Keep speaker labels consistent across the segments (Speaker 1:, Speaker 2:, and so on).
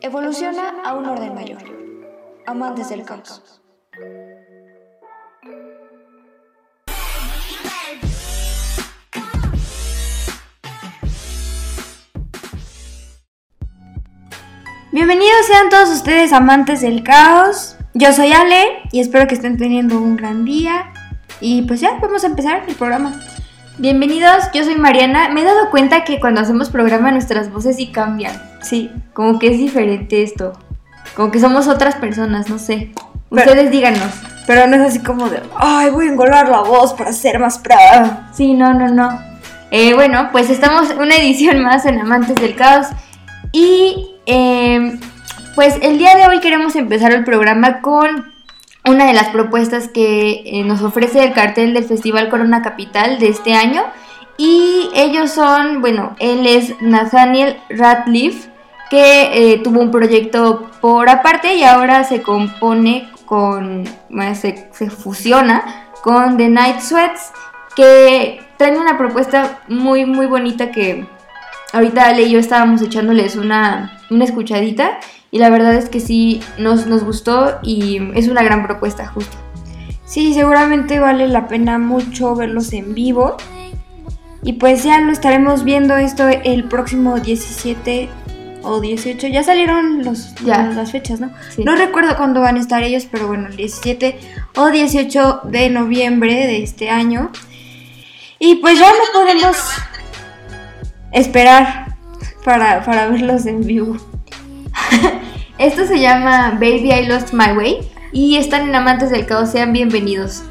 Speaker 1: Evoluciona a un orden mayor. Amantes del caos. Bienvenidos sean todos ustedes amantes del caos. Yo soy Ale y espero que estén teniendo un gran día. Y pues ya, vamos a empezar el programa. Bienvenidos, yo soy Mariana. Me he dado cuenta que cuando hacemos programa nuestras voces sí cambian. Sí, como que es diferente esto. Como que somos otras personas, no sé. Ustedes díganos.
Speaker 2: Pero no es así como de, ay, voy a engolar la voz para ser más pra.
Speaker 1: Sí, no, no, no. Eh, bueno, pues estamos una edición más en Amantes del Caos. Y eh, pues el día de hoy queremos empezar el programa con una de las propuestas que eh, nos ofrece el cartel del Festival Corona Capital de este año. Y ellos son, bueno, él es Nathaniel Ratliff, que eh, tuvo un proyecto por aparte y ahora se compone con, se, se fusiona con The Night Sweats, que traen una propuesta muy, muy bonita que ahorita Ale y yo estábamos echándoles una, una escuchadita y la verdad es que sí nos, nos gustó y es una gran propuesta justo.
Speaker 2: Sí, seguramente vale la pena mucho verlos en vivo. Y pues ya lo estaremos viendo esto el próximo 17 o 18. Ya salieron los,
Speaker 1: Ya.
Speaker 2: las fechas, ¿no?
Speaker 1: Sí.
Speaker 2: No recuerdo cuándo van a estar ellos, pero bueno, el 17 o 18 de noviembre de este año. Y pues ya no podemos esperar para, para verlos en vivo.
Speaker 1: Esto se llama Baby I Lost My Way y están en Amantes del Caos, sean bienvenidos.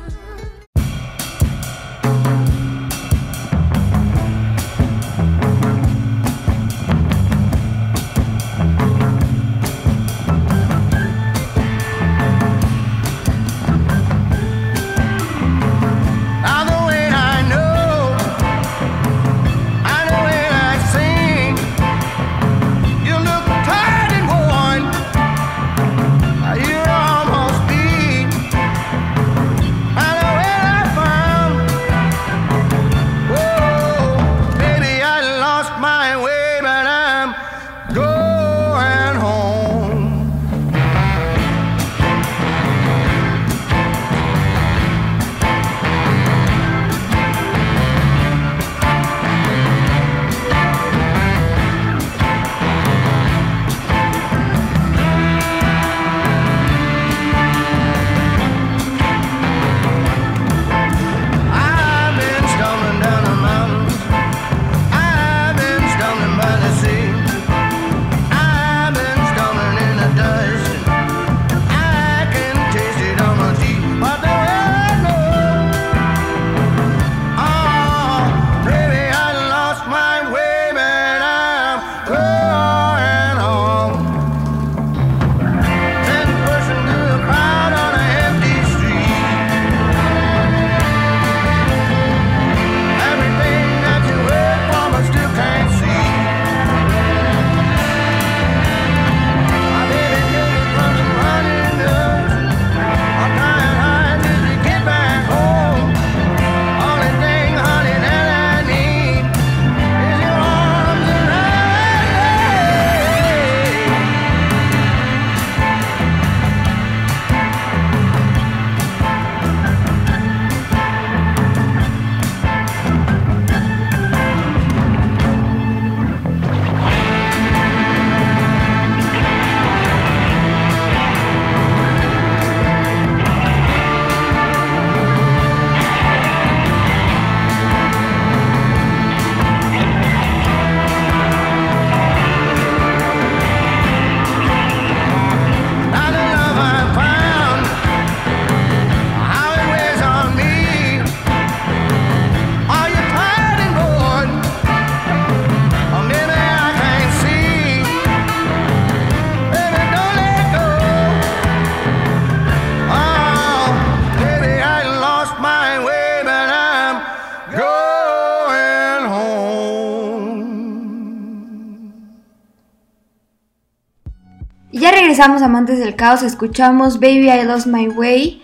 Speaker 2: Regresamos amantes del caos, escuchamos Baby I Lost My Way,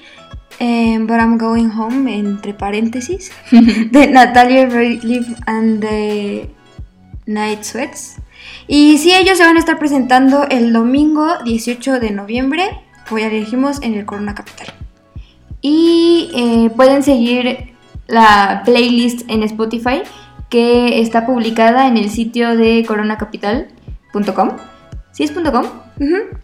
Speaker 2: eh, But I'm Going Home, entre paréntesis, de Natalia Ratliff and the Night Sweats. Y sí, ellos se van a estar presentando el domingo 18 de noviembre, como ya dijimos, en el Corona Capital.
Speaker 3: Y eh, pueden seguir la playlist en Spotify que está publicada en el sitio de coronacapital.com. ¿Sí es .com?
Speaker 2: Ujú.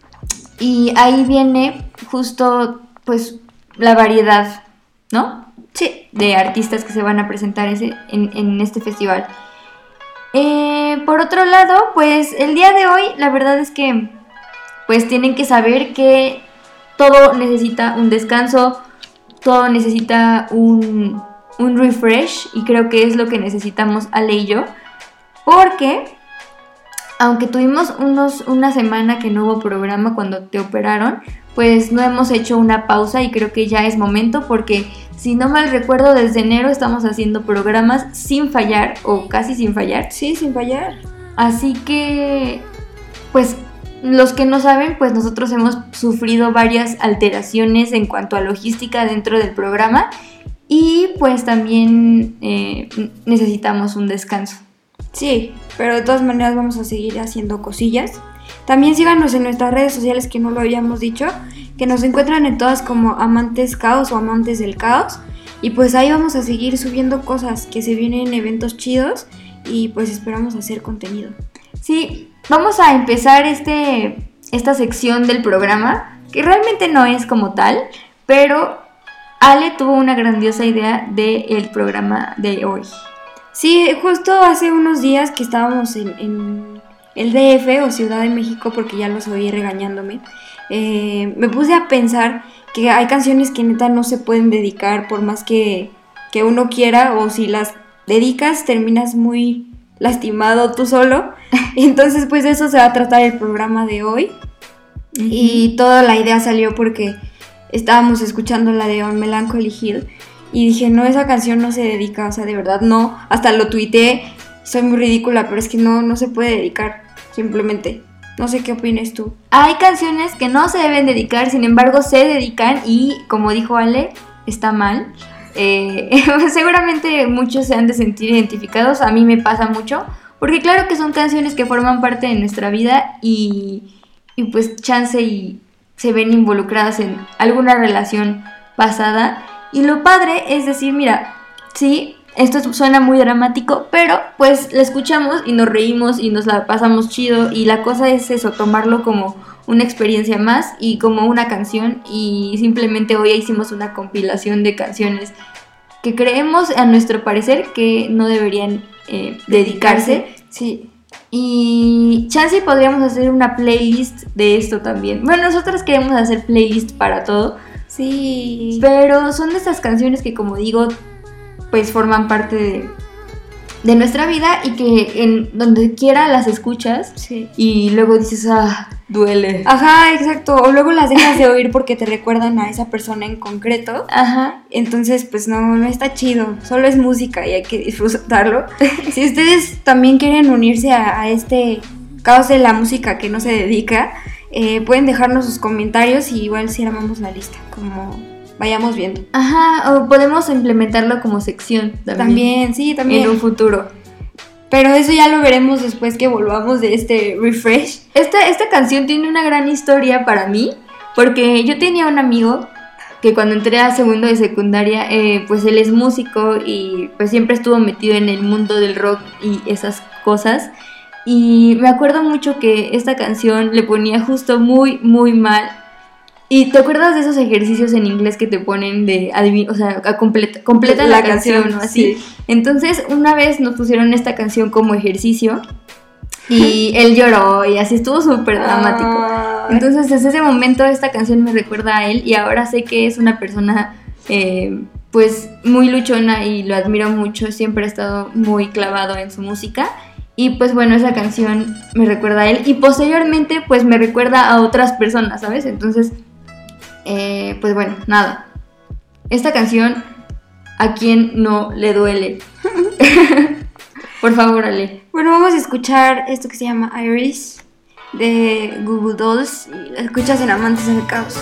Speaker 3: Y ahí viene justo pues la variedad, ¿no?
Speaker 2: Sí.
Speaker 3: De artistas que se van a presentar ese, en, en este festival. Eh, por otro lado, pues el día de hoy la verdad es que pues tienen que saber que todo necesita un descanso, todo necesita un, un refresh y creo que es lo que necesitamos Ale y yo. Porque aunque tuvimos unos, una semana que no hubo programa cuando te operaron, pues no hemos hecho una pausa y creo que ya es momento porque si no mal recuerdo desde enero estamos haciendo programas sin fallar o casi sin fallar.
Speaker 2: Sí, sin fallar.
Speaker 3: Así que, pues los que no saben, pues nosotros hemos sufrido varias alteraciones en cuanto a logística dentro del programa y pues también eh, necesitamos un descanso.
Speaker 2: Sí, pero de todas maneras vamos a seguir haciendo cosillas. También síganos en nuestras redes sociales que no lo habíamos dicho, que nos encuentran en todas como amantes caos o amantes del caos. Y pues ahí vamos a seguir subiendo cosas, que se vienen eventos chidos y pues esperamos hacer contenido.
Speaker 3: Sí, vamos a empezar este, esta sección del programa, que realmente no es como tal, pero Ale tuvo una grandiosa idea del programa de hoy.
Speaker 2: Sí, justo hace unos días que estábamos en, en el DF o Ciudad de México, porque ya los oí regañándome, eh, me puse a pensar que hay canciones que neta no se pueden dedicar por más que, que uno quiera o si las dedicas terminas muy lastimado tú solo. Entonces pues de eso se va a tratar el programa de hoy. Y toda la idea salió porque estábamos escuchando la de On Melancholy Hill y dije, no, esa canción no se dedica, o sea, de verdad no. Hasta lo tuiteé, soy muy ridícula, pero es que no, no se puede dedicar, simplemente. No sé qué opinas tú.
Speaker 3: Hay canciones que no se deben dedicar, sin embargo se dedican y como dijo Ale, está mal. Eh, seguramente muchos se han de sentir identificados, a mí me pasa mucho, porque claro que son canciones que forman parte de nuestra vida y pues chance y se ven involucradas en alguna relación pasada. Y lo padre es decir, mira, sí, esto suena muy dramático, pero pues la escuchamos y nos reímos y nos la pasamos chido y la cosa es eso, tomarlo como una experiencia más y como una canción y simplemente hoy hicimos una compilación de canciones que creemos a nuestro parecer que no deberían eh, dedicarse
Speaker 2: Sí.
Speaker 3: y chance podríamos hacer una playlist de esto también. Bueno, nosotros queremos hacer playlist para todo,
Speaker 2: Sí.
Speaker 3: pero son de esas canciones que como digo, pues forman parte de, de nuestra vida y que en donde quiera las escuchas
Speaker 2: Sí.
Speaker 3: y luego dices, ah, duele.
Speaker 2: Ajá, exacto. O luego las dejas de oír porque te recuerdan a esa persona en concreto.
Speaker 3: Ajá.
Speaker 2: Entonces, pues no, no está chido. Solo es música y hay que disfrutarlo. si ustedes también quieren unirse a, a este caos de la música que no se dedica, eh, pueden dejarnos sus comentarios y igual si armamos la lista, como vayamos viendo.
Speaker 3: Ajá, o podemos implementarlo como sección también,
Speaker 2: También, sí, también.
Speaker 3: en un futuro.
Speaker 2: Pero eso ya lo veremos después que volvamos de este refresh.
Speaker 3: Esta, esta canción tiene una gran historia para mí, porque yo tenía un amigo que cuando entré a segundo de secundaria, eh, pues él es músico y pues siempre estuvo metido en el mundo del rock y esas cosas. Y me acuerdo mucho que esta canción le ponía justo muy, muy mal. ¿Y te acuerdas de esos ejercicios en inglés que te ponen de o sea, a completa, completa la,
Speaker 2: La
Speaker 3: canción,
Speaker 2: canción,
Speaker 3: o así?
Speaker 2: sí.
Speaker 3: Entonces, una vez nos pusieron esta canción como ejercicio y él lloró y así estuvo súper dramático. Entonces, desde ese momento esta canción me recuerda a él y ahora sé que es una persona eh, pues muy luchona y lo admiro mucho, siempre ha estado muy clavado en su música. Y pues bueno, esa canción me recuerda a él y posteriormente pues me recuerda a otras personas, ¿sabes? Entonces, eh, pues bueno, nada. Esta canción, ¿a quién no le duele? Por favor, Ale.
Speaker 2: Bueno, vamos a escuchar esto que se llama Iris de Google Dolls y la escuchas en Amantes del Caos.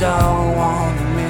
Speaker 4: don't wanna miss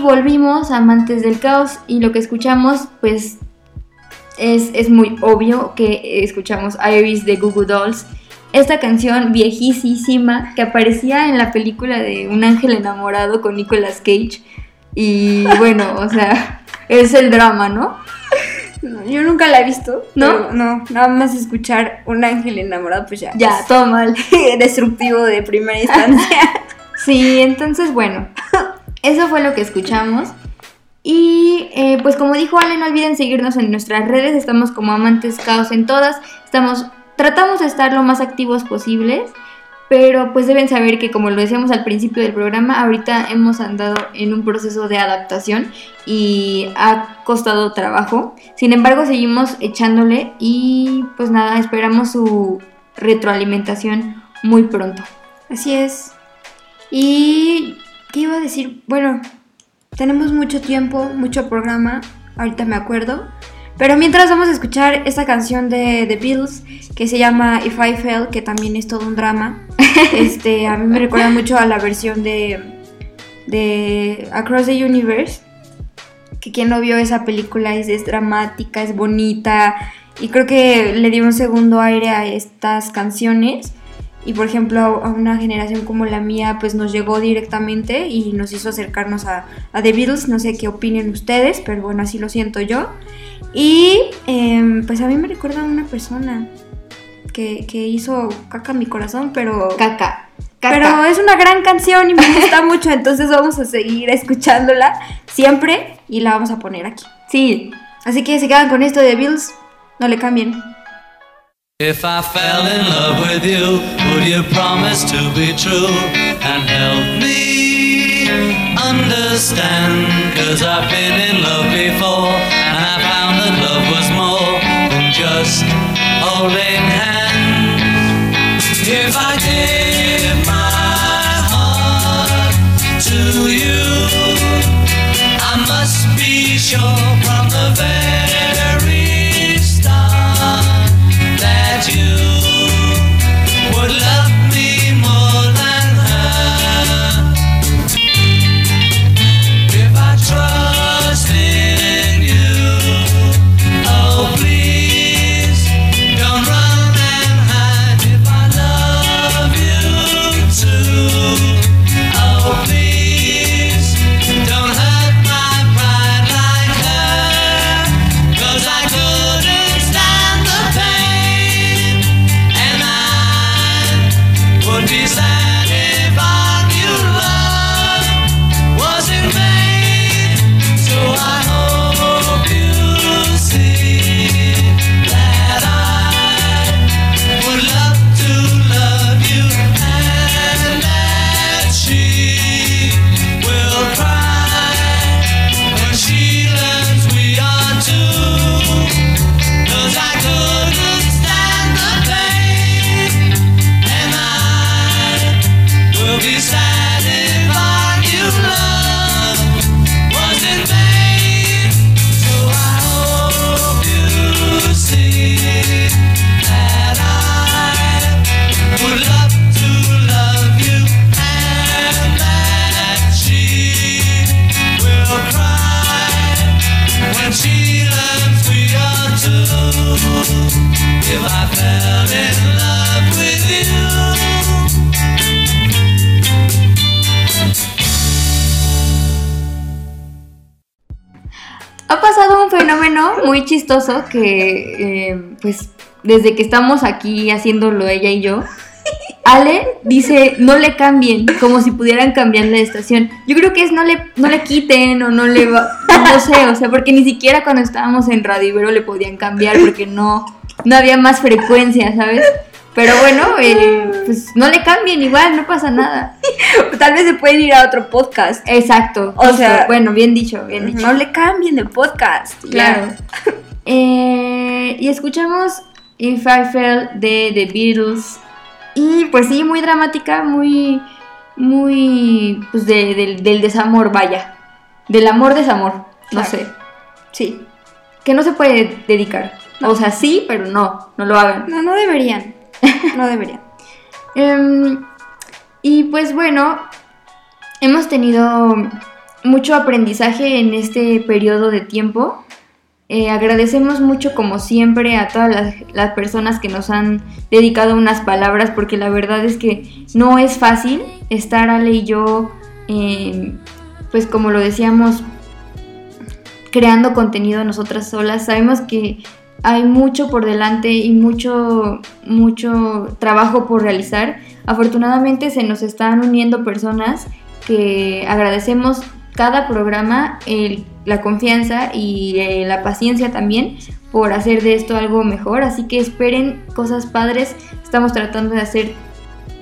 Speaker 3: volvimos Amantes del Caos y lo que escuchamos pues es, es muy obvio que escuchamos Iris de Google Dolls. Esta canción viejísima que aparecía en la película de Un ángel enamorado con Nicolas Cage. Y bueno, o sea, es el drama, ¿no?
Speaker 2: No, yo nunca la he visto.
Speaker 3: ¿No?
Speaker 2: No, nada más escuchar un ángel enamorado, pues ya.
Speaker 3: Ya, todo mal.
Speaker 2: destructivo de primera instancia.
Speaker 3: Sí, entonces bueno, eso fue lo que escuchamos. Y eh, pues como dijo Ale, no olviden seguirnos en nuestras redes, estamos como amantes caos en todas, estamos, tratamos de estar lo más activos posibles, pero pues deben saber que como lo decíamos al principio del programa, ahorita hemos andado en un proceso de adaptación y ha costado trabajo, sin embargo seguimos echándole y pues nada, esperamos su retroalimentación muy pronto.
Speaker 2: Así es. Y. ¿Qué iba a decir? Bueno, tenemos mucho tiempo, mucho programa. Ahorita me acuerdo. Pero mientras vamos a escuchar esta canción de The Beatles que se llama If I Fell, que también es todo un drama. Este, a mí me recuerda mucho a la versión de, de Across the Universe. Que quien no vio esa película es, es dramática, es bonita. Y creo que le dio un segundo aire a estas canciones. Y por ejemplo, a una generación como la mía, pues nos llegó directamente y nos hizo acercarnos a, a The Beatles. No sé qué opinen ustedes, pero bueno, así lo siento yo. Y em, pues a mí me recuerda a una persona que, que hizo caca en mi corazón, pero...
Speaker 3: Caca. Caca.
Speaker 2: Pero es una gran canción y me gusta mucho, entonces vamos a seguir escuchándola siempre y la vamos a poner aquí.
Speaker 3: Sí,
Speaker 2: Así que se quedan con esto de Bills, no le cambien.
Speaker 5: If I fell in love with you, would you promise to be true and help me understand? Cause I've been in love before and I found that love was more than just holding hands. If I give my heart to you, I must be sure from the very
Speaker 3: Ha pasado un fenómeno muy chistoso que, eh, pues, desde que estamos aquí haciéndolo ella y yo, Ale dice no le cambien, como si pudieran cambiarle de estación. Yo creo que es no le, no le quiten o no le va, no sé, o sea, porque ni siquiera cuando estábamos en Radio le podían cambiar porque no, no había más frecuencia, ¿sabes? Pero bueno, eh, pues no le cambien igual, no pasa nada.
Speaker 2: Tal vez se pueden ir a otro podcast.
Speaker 3: Exacto.
Speaker 2: O
Speaker 3: justo.
Speaker 2: sea-
Speaker 3: bueno, bien dicho, bien dicho.
Speaker 2: No le cambien de podcast.
Speaker 3: Claro. Eh, y escuchamos If I Fell de The Beatles. Y pues sí, muy dramática, muy, muy, pues de- del- del desamor, vaya. Del amor, desamor, no
Speaker 2: Claro.
Speaker 3: sé.
Speaker 2: Sí.
Speaker 3: Que no se puede dedicar. O sea, sí, pero no, no lo hagan.
Speaker 2: No, no deberían. No deberían.
Speaker 3: Em, y pues bueno, hemos tenido mucho aprendizaje en este periodo de tiempo. Eh, agradecemos mucho como siempre a todas las, las personas que nos han dedicado unas palabras porque la verdad es que no es fácil estar Ale y yo, em, pues como lo decíamos, creando contenido nosotras solas. Sabemos que hay mucho por delante y mucho, mucho trabajo por realizar. Afortunadamente se nos están uniendo personas que agradecemos cada programa, el- la confianza y eh, la paciencia también por hacer de esto algo mejor. Así que esperen cosas padres. Estamos tratando de hacer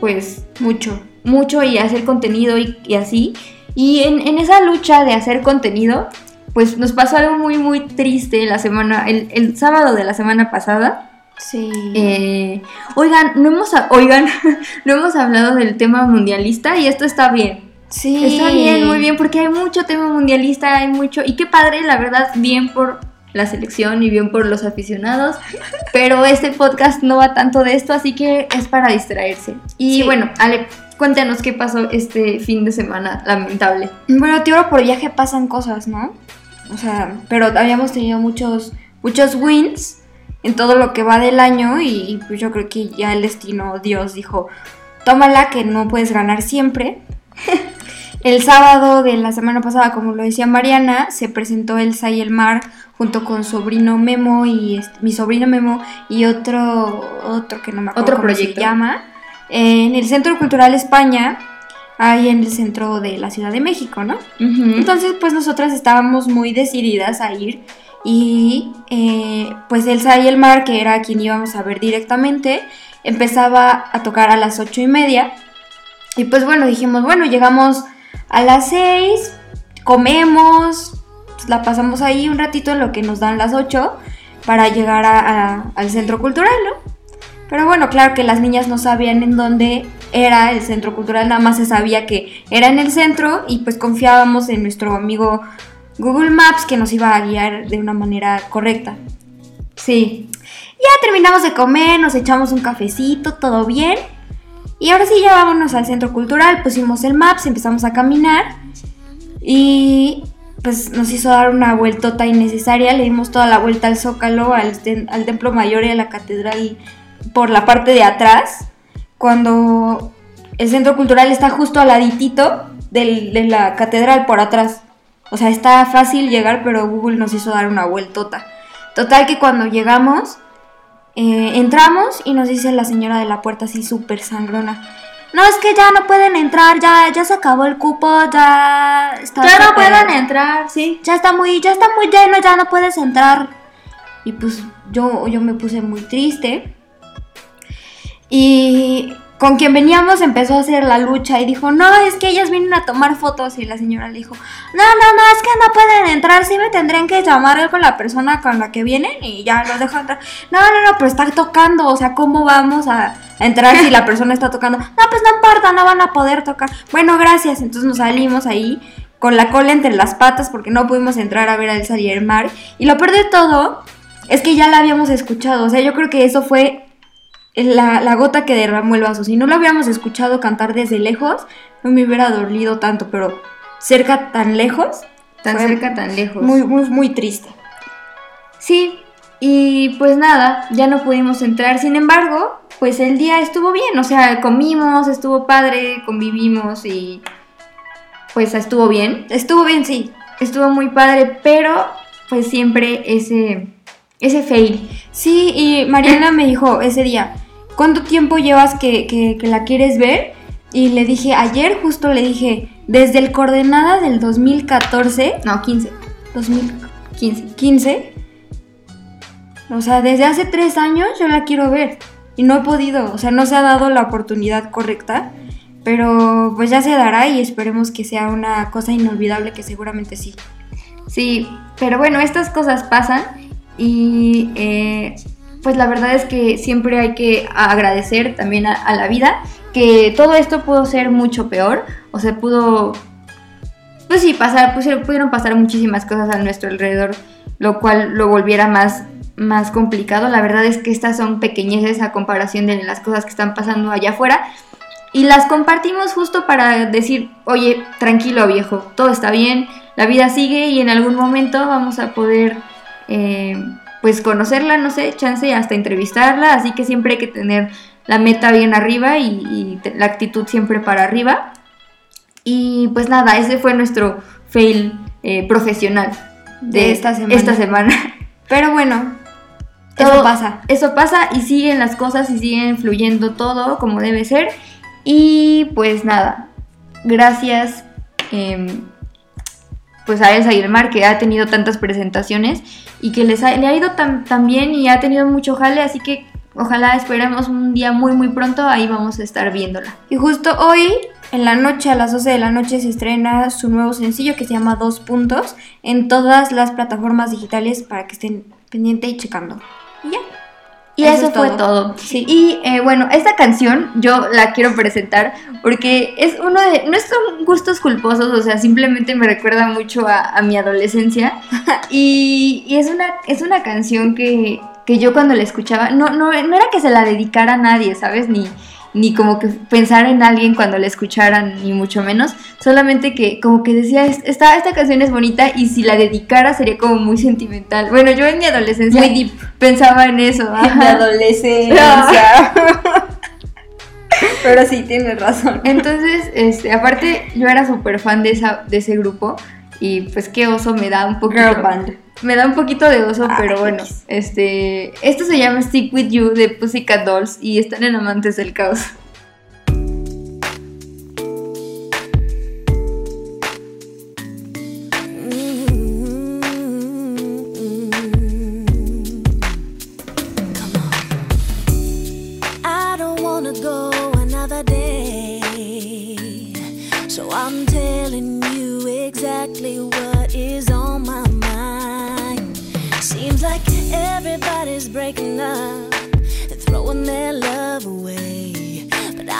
Speaker 3: pues
Speaker 2: Mucho.
Speaker 3: mucho y hacer contenido y, así. Y en esa lucha de hacer contenido, pues nos pasó algo muy, muy triste la semana, el, el sábado de la semana pasada.
Speaker 2: Sí.
Speaker 3: Eh, oigan, no hemos, oigan, no hemos hablado del tema mundialista y esto está bien.
Speaker 2: sí.
Speaker 3: Está bien, muy bien, porque hay mucho tema mundialista, hay mucho, y qué padre, la verdad, bien por la selección y bien por los aficionados, pero este podcast no va tanto de esto, así que es para distraerse. Y
Speaker 2: Sí.
Speaker 3: bueno, Ale, cuéntanos qué pasó este fin de semana lamentable.
Speaker 2: Bueno, tío, por viaje pasan cosas, ¿no? O sea, pero habíamos tenido muchos, muchos wins en todo lo que va del año y, y, pues yo creo que ya el destino, Dios dijo, tómala que no puedes ganar siempre. el sábado de la semana pasada, como lo decía Mariana, se presentó Elsa y el Mar junto con sobrino Memo y este, mi sobrino Memo y otro, otro que no me acuerdo
Speaker 3: Otro
Speaker 2: cómo
Speaker 3: proyecto.
Speaker 2: se llama, en el Centro Cultural España, ahí en el centro de la Ciudad de México, ¿no? Entonces, pues nosotras estábamos muy decididas a ir y eh, pues Elsa y el Mar, que era quien íbamos a ver directamente, empezaba a tocar a las ocho y media. Y pues bueno, dijimos, bueno, llegamos a las seis, comemos, pues, la pasamos ahí un ratito en lo que nos dan las ocho para llegar a- a- al centro cultural, ¿no? Pero bueno, claro que las niñas no sabían en dónde era el centro cultural, nada más se sabía que era en el centro y pues confiábamos en nuestro amigo Google Maps que nos iba a guiar de una manera correcta.
Speaker 3: Sí,
Speaker 2: Ya terminamos de comer, nos echamos un cafecito, todo bien. Y ahora sí, ya vámonos al centro cultural, pusimos el Maps, empezamos a caminar. Y pues nos hizo dar una vueltota innecesaria, le dimos toda la vuelta al Zócalo, al, al Templo Mayor y a la Catedral por la parte de atrás. Cuando el centro cultural está justo al laditito del- de la catedral por atrás. O sea, está fácil llegar, pero Google nos hizo dar una vueltota. Total que cuando llegamos, eh, entramos y nos dice la señora de la puerta así súper sangrona. No, es que ya no pueden entrar, ya, ya se acabó el cupo, ya está...
Speaker 3: ya no puedan entrar, sí.
Speaker 2: Ya está muy, ya está muy lleno, ya no puedes entrar. Y pues yo, yo me puse muy triste. Y con quien veníamos empezó a hacer la lucha y dijo, no, es que ellas vienen a tomar fotos. Y la señora le dijo, no, no, no, es que no pueden entrar, sí me tendrían que llamar con la persona con la que vienen y ya los dejo entrar. No, no, no, pero está tocando, o sea, ¿cómo vamos a, entrar si la persona está tocando? No, pues no importa, no van a poder tocar. Bueno, gracias. Entonces nos salimos ahí con la cola entre las patas porque no pudimos entrar a ver a Elsa y el mar. Y lo peor de todo es que ya la habíamos escuchado. O sea, yo creo que eso fue la, la gota que derramó el vaso. Si no lo hubiéramos escuchado cantar desde lejos, no me hubiera dolido tanto, pero cerca tan lejos,
Speaker 3: Tan cerca, tan lejos.
Speaker 2: muy, muy, muy triste.
Speaker 3: Sí, y pues nada, ya no pudimos entrar. Sin embargo, pues el día estuvo bien. O sea, comimos, estuvo padre, convivimos y pues estuvo bien.
Speaker 2: Estuvo bien, sí.
Speaker 3: Estuvo muy padre, pero pues siempre ese, ese fail.
Speaker 2: Sí, y Mariana me dijo ese día, ¿cuánto tiempo llevas que, que- que la quieres ver? Y le dije, ayer justo le dije, desde el coordenada del 2014,
Speaker 3: No, 15.
Speaker 2: 2015,
Speaker 3: 15.
Speaker 2: o sea, desde hace tres años yo la quiero ver y no he podido, o sea, no se ha dado la oportunidad correcta, pero pues ya se dará y esperemos que sea una cosa inolvidable que seguramente sí.
Speaker 3: Sí, pero bueno, estas cosas pasan y eh, pues la verdad es que siempre hay que agradecer también a, la vida que todo esto pudo ser mucho peor, o sea, pudo, pues sí, pasar, pusieron- pudieron pasar muchísimas cosas a nuestro alrededor, lo cual lo volviera más, más complicado. La verdad es que estas son pequeñeces a comparación de las cosas que están pasando allá afuera. Y las compartimos justo para decir, oye, tranquilo viejo, todo está bien, la vida sigue y en algún momento vamos a poder, eh, pues conocerla, no sé, chance hasta entrevistarla, así que siempre hay que tener la meta bien arriba y, la actitud siempre para arriba. Y pues nada, ese fue nuestro fail eh, profesional.
Speaker 2: de esta semana.
Speaker 3: Esta semana.
Speaker 2: Pero bueno,
Speaker 3: Todo-
Speaker 2: eso pasa.
Speaker 3: Eso pasa y siguen las cosas y siguen fluyendo todo como debe ser. Y pues nada, gracias em, pues a Elsa Mar que ha tenido tantas presentaciones y que les le ha ido tan, tan bien y ha tenido mucho jale, así que ojalá esperemos un día muy muy pronto, ahí vamos a estar viéndola.
Speaker 2: Y justo hoy, en la noche, a las 12 de la noche, se estrena su nuevo sencillo que se llama Dos Puntos en todas las plataformas digitales para que estén pendiente y checando. Y ya.
Speaker 3: Y
Speaker 2: Eso
Speaker 3: eso,
Speaker 2: es
Speaker 3: fue
Speaker 2: todo.
Speaker 3: todo.
Speaker 2: Sí.
Speaker 3: Y eh, bueno, esta canción yo la quiero presentar porque es uno de. No son gustos culposos, o sea, simplemente me recuerda mucho a, a mi adolescencia. y, y es, una, es una canción que, que yo cuando la escuchaba, no, no, no era que se la dedicara a nadie, ¿sabes? Ni, ni como que pensar en alguien cuando la escucharan, ni mucho menos. Solamente que como que decía, "Es- esta, esta canción es bonita y si la dedicara sería como muy sentimental. Bueno, yo en mi adolescencia pensaba en eso. ajá.
Speaker 2: adolescencia. Pero sí, tienes razón.
Speaker 3: Entonces, este, aparte, yo era súper fan de, esa, de ese grupo. Y pues qué oso me da un poquito.
Speaker 2: Girl band.
Speaker 3: Me da un poquito de oso,
Speaker 2: Ay,
Speaker 3: pero bueno. Este. Esto se llama Stick With You de Pussycat Dolls y están en Amantes del Caos.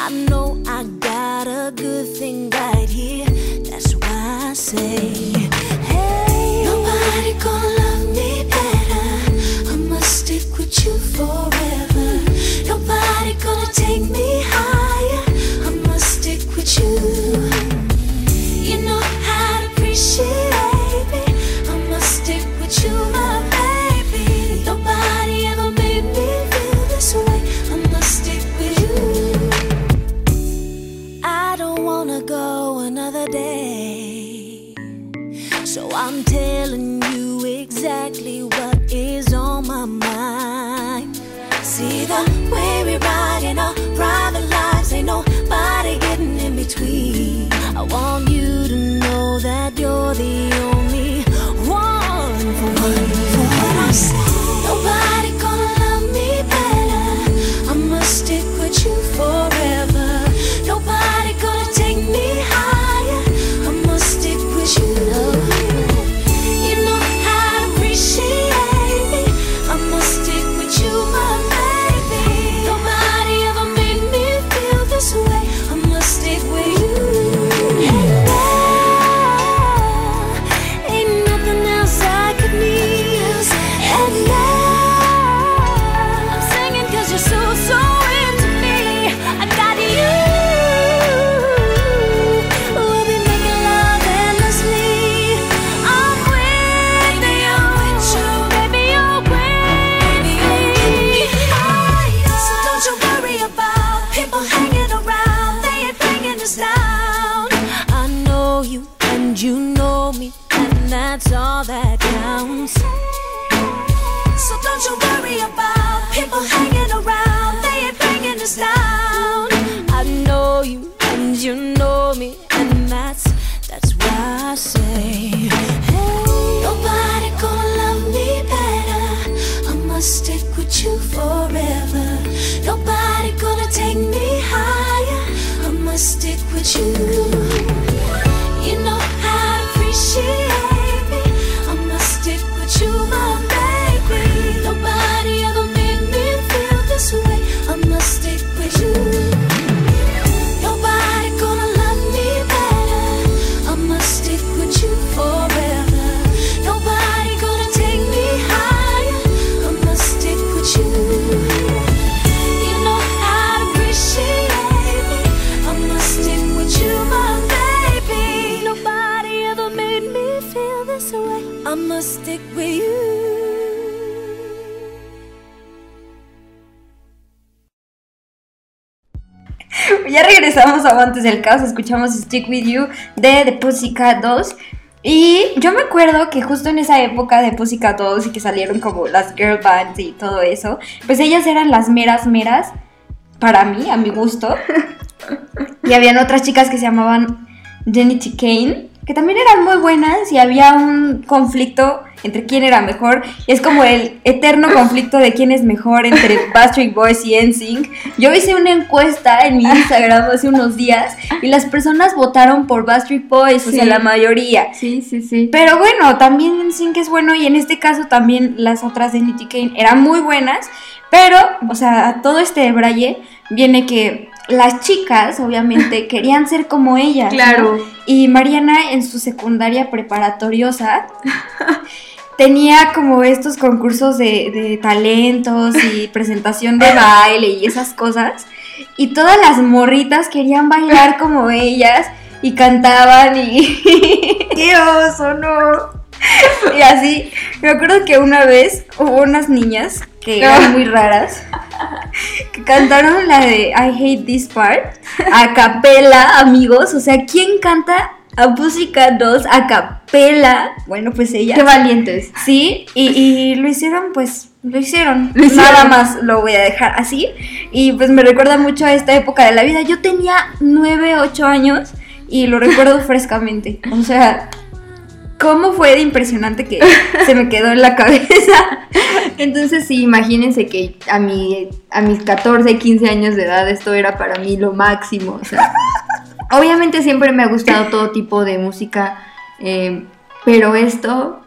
Speaker 6: I know I got a good thing right here. That's why I say, Hey, nobody gonna love me better. I must stick with you forever.
Speaker 2: Ya regresamos a Amantes del Caos, escuchamos Stick With You de The Pussycat Dolls. Y yo me acuerdo que justo en esa época de Pussycat Dolls y que salieron como las girl bands y todo eso, pues ellas eran las meras meras para mí, a mi gusto. Y habían otras chicas que se llamaban Jenny T. Que también eran muy buenas y había un conflicto entre quién era mejor. Y es como el eterno conflicto de quién es mejor entre Backstreet Boys y NSYNC. Yo hice una encuesta en mi Instagram hace unos días y las personas votaron por Backstreet Boys, o sea, la mayoría.
Speaker 3: Sí, sí, sí.
Speaker 2: Pero bueno, también NSYNC es bueno y en este caso también las otras de Nicky Kane eran muy buenas. Pero, o sea, todo este braille viene que las chicas, obviamente, querían ser como ellas. ¿no?
Speaker 3: Claro.
Speaker 2: Y Mariana en su secundaria preparatoriosa tenía como estos concursos de, de talentos y presentación de baile y esas cosas. Y todas las morritas querían bailar como ellas y cantaban y... ¡Qué oso, no! Y así, me acuerdo que una vez hubo unas niñas que eran muy raras que cantaron la de I Hate This Part a capela, amigos. O sea, ¿quién canta a Pussycat Dolls a capela? Bueno, pues ella.
Speaker 3: Qué valientes.
Speaker 2: Sí, y, y lo hicieron, pues, lo hicieron.
Speaker 3: Lo hicieron.
Speaker 2: Nada más lo voy a dejar así. Y pues me recuerda mucho a esta época de la vida. Yo tenía 9, 8 años y lo recuerdo frescamente. O sea, ¿cómo fue de impresionante que se me quedó en la cabeza?
Speaker 3: Entonces sí, imagínense que a, mi, a mis 14, 15 años de edad esto era para mí lo máximo. O sea, obviamente siempre me ha gustado todo tipo de música, eh, pero esto,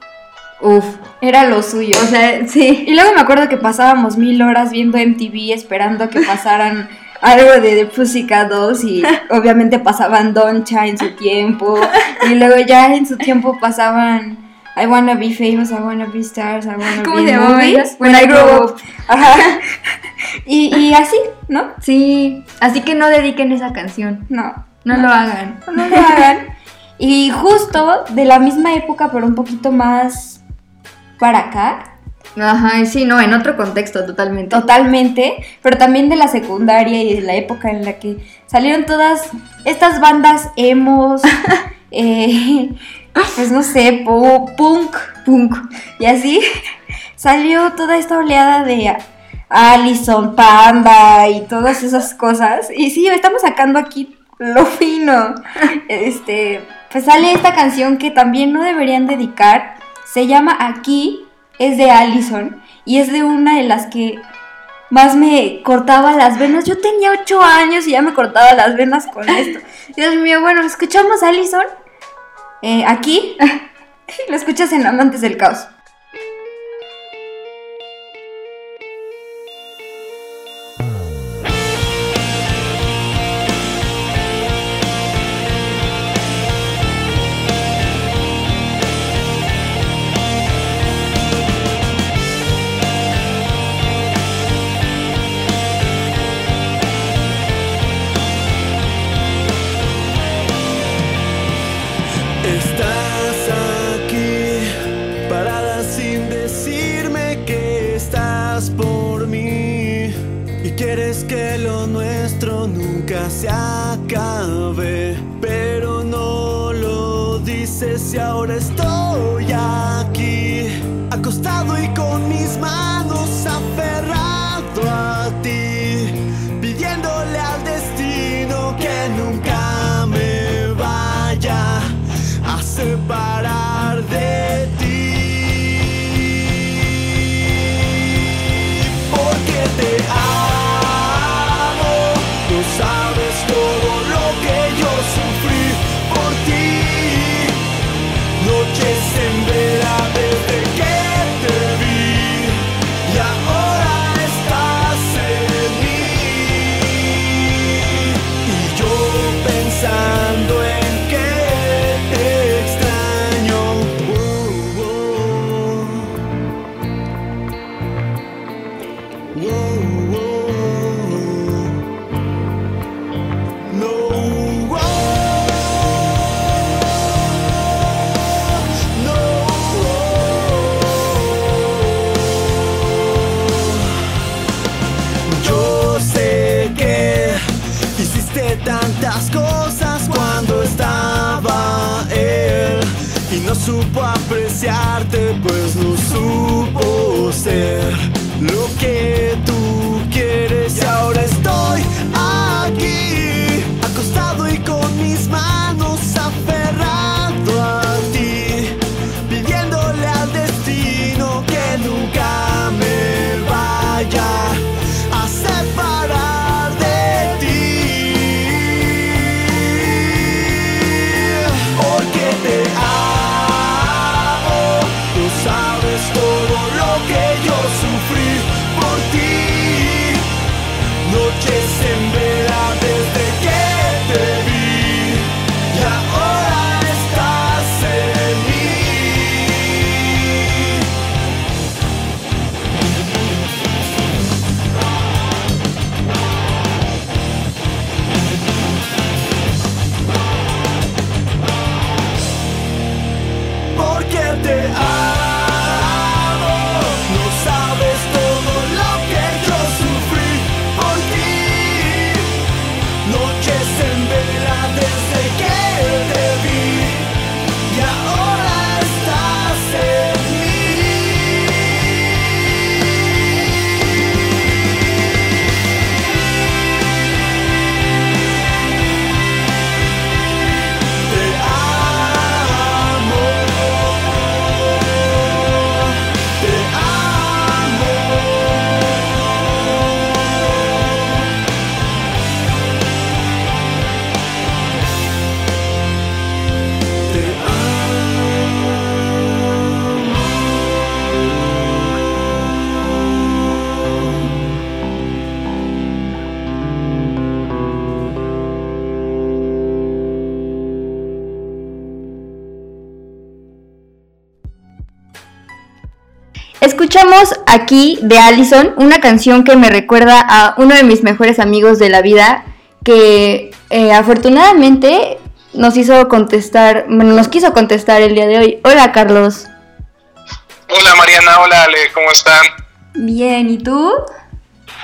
Speaker 3: uff,
Speaker 2: Era lo suyo.
Speaker 3: o sea, sí.
Speaker 2: Y luego me acuerdo que pasábamos mil horas viendo MTV esperando que pasaran algo de The Pussycat Dolls y obviamente pasaban Doncha en su tiempo y luego ya en su tiempo pasaban I wanna be famous, I wanna be stars, I wanna
Speaker 3: ¿Cómo
Speaker 2: be
Speaker 3: se esa?
Speaker 2: when I grow up. Ajá. Y, y así, ¿no?
Speaker 3: Sí, así que no dediquen esa canción,
Speaker 2: No,
Speaker 3: no lo hagan.
Speaker 2: no lo hagan. Y justo de la misma época, pero un poquito más para acá,
Speaker 3: Ajá, sí, no, en otro contexto totalmente.
Speaker 2: Totalmente, pero también de la secundaria y de la época en la que salieron todas estas bandas emos, eh, pues no sé, pu- punk, punk, y así salió toda esta oleada de Allison, Panda y todas esas cosas. Y sí, estamos sacando aquí lo fino. Este, pues sale esta canción que también no deberían dedicar. Se llama Aquí, es de Allison y es de una de las que más me cortaba las venas. Yo tenía 8 años y ya me cortaba las venas con esto. Dios mío, bueno, escuchamos a Allison eh, aquí. Lo escuchas en Amantes del Caos.
Speaker 7: Aquí de
Speaker 3: Allison una canción que me recuerda a uno de mis mejores amigos de la vida que eh, afortunadamente nos hizo contestar, bueno, nos quiso contestar el día de hoy. Hola Carlos.
Speaker 8: Hola Mariana, hola Ale, ¿cómo están?
Speaker 2: Bien, ¿y tú?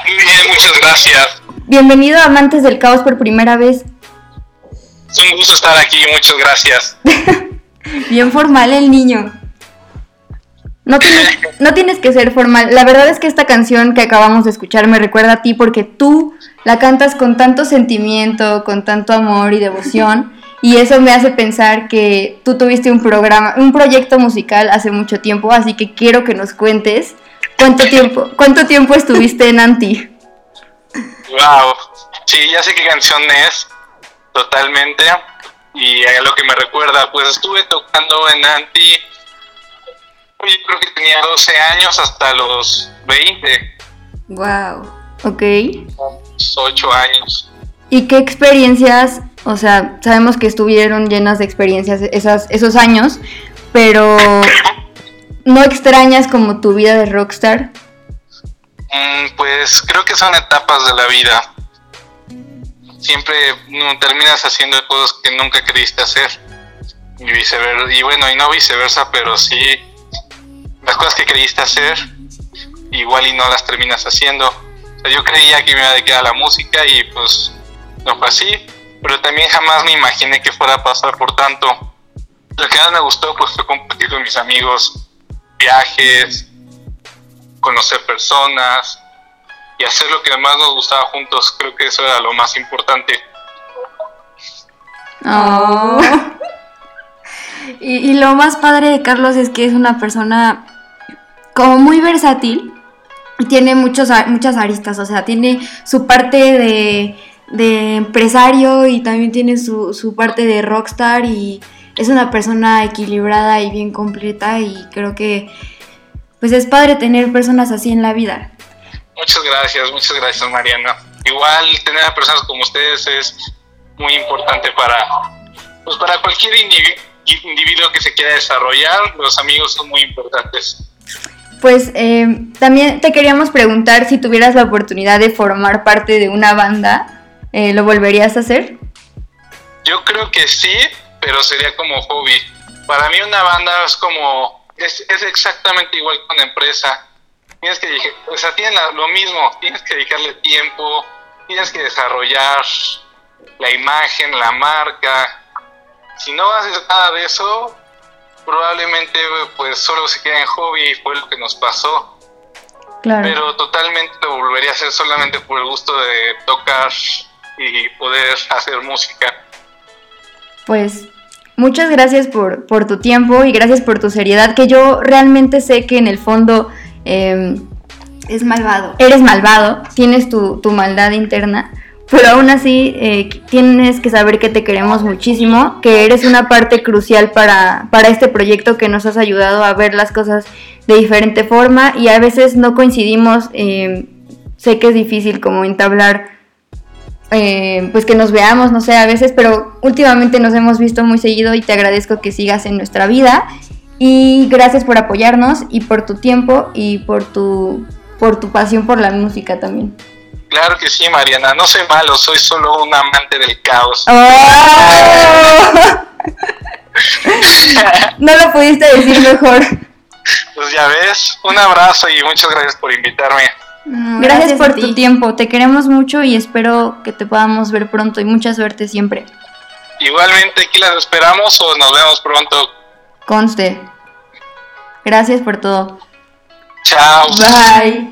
Speaker 8: Bien, muchas gracias.
Speaker 3: Bienvenido a Amantes del Caos por primera vez.
Speaker 8: Es un gusto estar aquí, muchas gracias.
Speaker 2: Bien formal el niño.
Speaker 3: No tienes, no tienes que ser formal. La verdad es que esta canción que acabamos de escuchar me recuerda a ti porque tú la cantas con tanto sentimiento, con tanto amor y devoción. Y eso me hace pensar que tú tuviste un programa, un proyecto musical hace mucho tiempo, así que quiero que nos cuentes cuánto tiempo, cuánto tiempo estuviste en Anti.
Speaker 8: Wow, sí, ya sé qué canción es, totalmente. Y a lo que me recuerda, pues estuve tocando en Anti, yo creo que tenía 12 años hasta los 20,
Speaker 2: Wow.
Speaker 3: ¿Ok?
Speaker 8: 8 años.
Speaker 3: ¿Y qué experiencias, o sea, sabemos que estuvieron llenas de experiencias esas, esos años, pero no extrañas como tu vida de rockstar?
Speaker 8: Mm, Pues creo que son etapas de la vida. Siempre no, terminas haciendo cosas que nunca creíste hacer. Y viceversa. Y bueno, y no viceversa, pero sí las cosas que creíste hacer, igual y no las terminas haciendo. Yo creía que me iba a dedicar a la música y pues no fue así. Pero también jamás me imaginé que fuera a pasar por tanto. Lo que más me gustó pues fue compartir con mis amigos viajes, conocer personas y hacer lo que más nos gustaba juntos. Creo que eso era lo más importante.
Speaker 2: Oh. Y lo más padre de Carlos es que es una persona como muy versátil tiene muchos, muchas aristas, o sea, tiene su parte de, empresario y también tiene su, su parte de rockstar y es una persona equilibrada y bien completa y creo que pues es padre tener personas así en la vida.
Speaker 8: Muchas gracias, muchas gracias Mariana. Igual tener a personas como ustedes es muy importante para, pues para cualquier indivi- individuo que se quiera desarrollar. Los amigos son muy importantes.
Speaker 3: Pues eh, también te queríamos preguntar si tuvieras la oportunidad de formar parte de una banda, eh, ¿lo volverías a hacer?
Speaker 8: Yo creo que sí, pero sería como hobby. Para mí una banda es como, es, exactamente igual que una empresa. Tienes que, o sea, tienen lo mismo, tienes que dedicarle tiempo, tienes que desarrollar la imagen, la marca. Si no haces nada de eso, probablemente pues solo se queda en hobby y fue lo que nos pasó.
Speaker 3: Claro.
Speaker 8: Pero totalmente lo volvería a hacer solamente por el gusto de tocar y poder hacer música.
Speaker 3: Pues muchas gracias por, por tu tiempo y gracias por tu seriedad, que yo realmente sé que en el fondo eh,
Speaker 2: Es malvado.
Speaker 3: eres malvado, tienes tu, tu maldad interna, pero aún así eh, tienes que saber que te queremos muchísimo, que eres una parte crucial para, para este proyecto que nos has ayudado a ver las cosas de diferente forma y a veces no coincidimos, eh, sé que es difícil como entablar, eh, pues que nos veamos, no sé, a veces, pero últimamente nos hemos visto muy seguido y te agradezco que sigas en nuestra vida y gracias por apoyarnos y por tu tiempo y por tu, por tu pasión por la música también.
Speaker 8: Claro que sí, Mariana, no soy malo, soy solo un amante del caos.
Speaker 3: ¡Oh! no lo pudiste decir mejor.
Speaker 8: Pues ya ves, un abrazo y muchas gracias por invitarme.
Speaker 3: Gracias, por tu tiempo, te queremos mucho y espero que te podamos ver pronto y mucha suerte siempre.
Speaker 8: Igualmente aquí las esperamos o nos vemos pronto.
Speaker 3: Conste. Gracias por todo.
Speaker 8: Chao.
Speaker 3: Bye.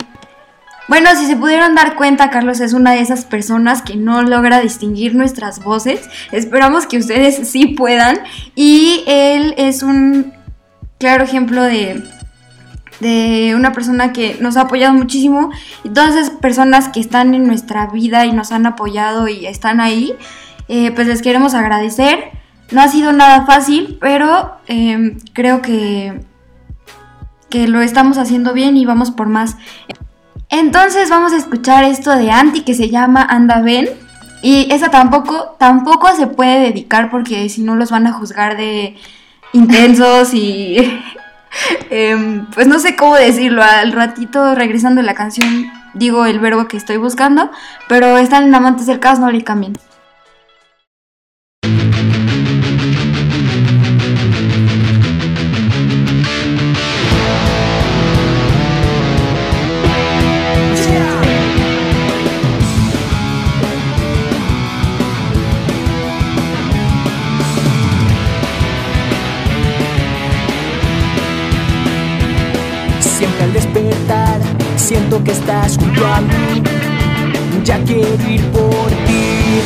Speaker 2: Bueno, si se pudieron dar cuenta, Carlos es una de esas personas que no logra distinguir nuestras voces. Esperamos que ustedes sí puedan. Y él es un claro ejemplo de, de una persona que nos ha apoyado muchísimo. Y todas esas personas que están en nuestra vida y nos han apoyado y están ahí, eh, pues les queremos agradecer. No ha sido nada fácil, pero eh, creo que, que lo estamos haciendo bien y vamos por más. Entonces vamos a escuchar esto de Anti que se llama Anda Ven. Y esa tampoco, tampoco se puede dedicar porque si no los van a juzgar de intensos y em, pues no sé cómo decirlo. Al ratito regresando a la canción digo el verbo que estoy buscando, pero están en Amantes del no le cambien.
Speaker 7: Siento que estás junto a mí. Ya quiero ir por ti.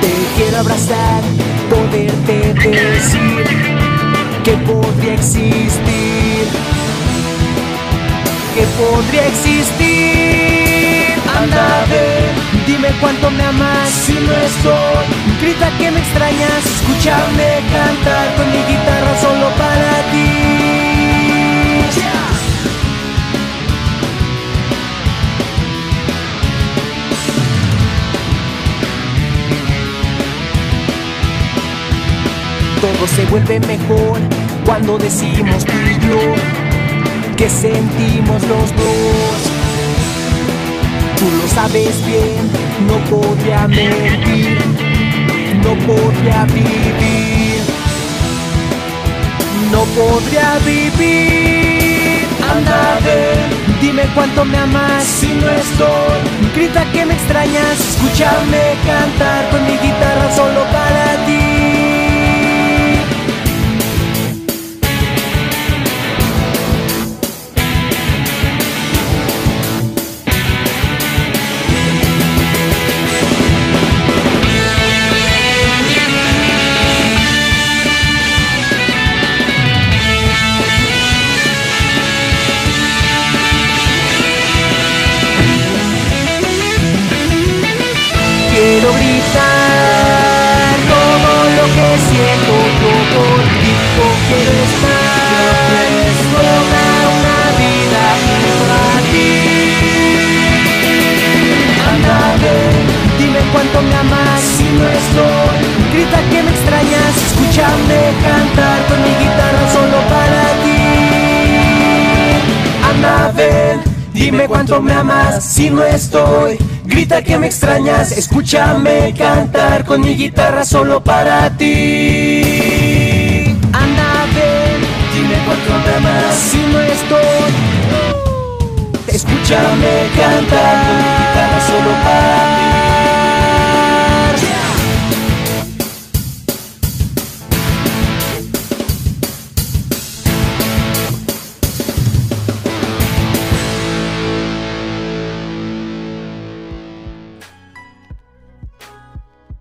Speaker 7: Te quiero abrazar, poderte decir que podría existir. Que podría existir. Anda, dime cuánto me amas si no estoy. Grita que me extrañas, escúchame cantar con mi guitarra solo para ti. Todo se vuelve mejor cuando decimos tú y yo que sentimos los dos. Tú lo sabes bien, no podría mentir, no podría vivir, no podría vivir. Anda, ven, dime cuánto me amas si no estoy. Grita que me extrañas, escúchame cantar con mi guitarra solo para quiero estar toda una vida junto a ti. Anda, dime cuánto me amas si no estoy. Grita que me extrañas, escúchame cantar con mi guitarra solo para ti. Anda, dime cuánto me amas si no estoy. Grita que me extrañas, escúchame cantar con mi guitarra solo para ti si no estoy. Escúchame cantar con mi guitarra solo para ti.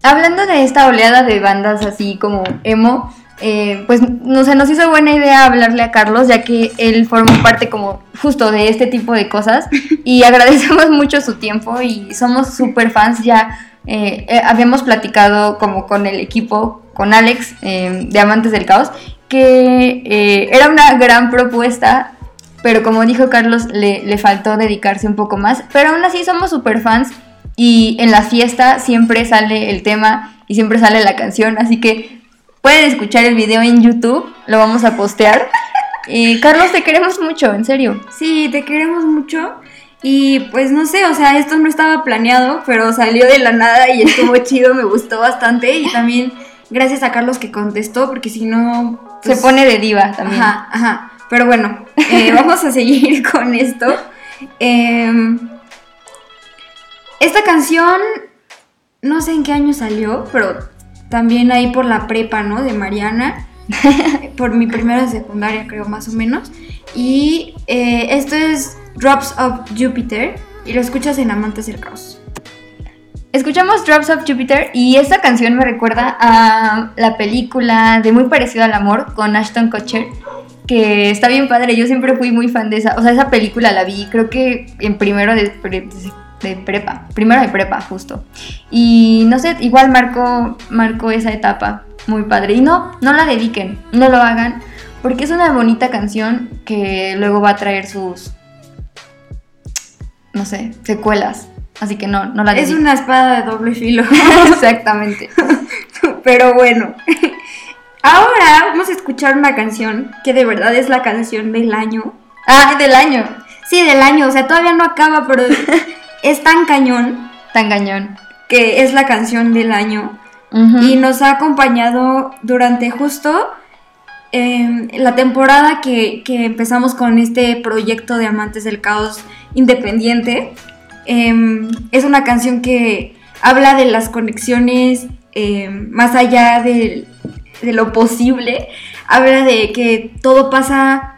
Speaker 3: Hablando de esta oleada de bandas así como emo, eh, pues no sé, nos hizo buena idea hablarle a Carlos, ya que él formó parte como justo de este tipo de cosas. Y agradecemos mucho su tiempo y somos súper fans ya. eh, eh, habíamos platicado como con el equipo, con Alex eh, de Amantes del Caos, que eh, era una gran propuesta, pero como dijo Carlos, le, le faltó dedicarse un poco más, pero aún así somos súper fans y en la fiesta siempre sale el tema y siempre sale la canción, así que pueden escuchar el video en YouTube, lo vamos a postear. Y Carlos, te queremos mucho, en serio.
Speaker 2: Sí, te queremos mucho. Y pues no sé, o sea, esto no estaba planeado, pero salió de la nada y estuvo chido, me gustó bastante. Y también gracias a Carlos que contestó, porque si no...
Speaker 3: Se
Speaker 2: pues,
Speaker 3: pone de diva también.
Speaker 2: Ajá, ajá. Pero bueno, eh, vamos a seguir con esto. Em, esta canción, no sé en qué año salió, pero también ahí por la prepa, ¿no? De Mariana. por mi primera secundaria, creo, más o menos. Y eh, esto es Drops of Jupiter. Y lo escuchas en Amantes del Caos.
Speaker 3: Escuchamos Drops of Jupiter y esta canción me recuerda a la película de Muy parecido al amor con Ashton Kutcher, que está bien padre. Yo siempre fui muy fan de esa, o sea, esa película la vi, creo que en primero de, pre- de prepa, primero de prepa, justo. Y no sé, igual marcó, marcó esa etapa muy padre. Y no, no la dediquen, no lo hagan, porque es una bonita canción que luego va a traer sus, no sé, secuelas. Así que no, no la
Speaker 2: Es
Speaker 3: dediquen.
Speaker 2: una espada de doble filo.
Speaker 3: Exactamente.
Speaker 2: Pero bueno. Ahora vamos a escuchar una canción que de verdad es la canción del año.
Speaker 3: Ah, del año.
Speaker 2: Sí, del año. O sea, todavía no acaba, pero es tan cañón
Speaker 3: Tan cañón.
Speaker 2: que es la canción del año. Y nos ha acompañado durante justo eh, la temporada que, que empezamos con este proyecto de Amantes del Caos independiente. Eh, es una canción que habla de las conexiones eh, más allá de, de lo posible. Habla de que todo pasa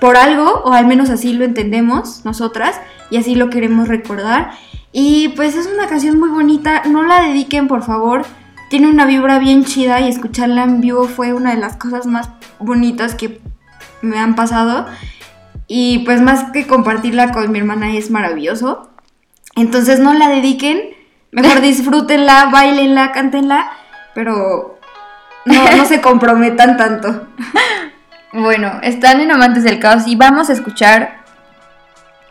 Speaker 2: por algo, o al menos así lo entendemos nosotras, y así lo queremos recordar. Y pues es una canción muy bonita, no la dediquen por favor, tiene una vibra bien chida y escucharla en vivo fue una de las cosas más bonitas que me han pasado. Y pues más que compartirla con mi hermana es maravilloso. Entonces no la dediquen, mejor disfrútenla, bailenla, cántenla, pero no, no se comprometan tanto.
Speaker 3: Bueno, están en Amantes del Caos y vamos a escuchar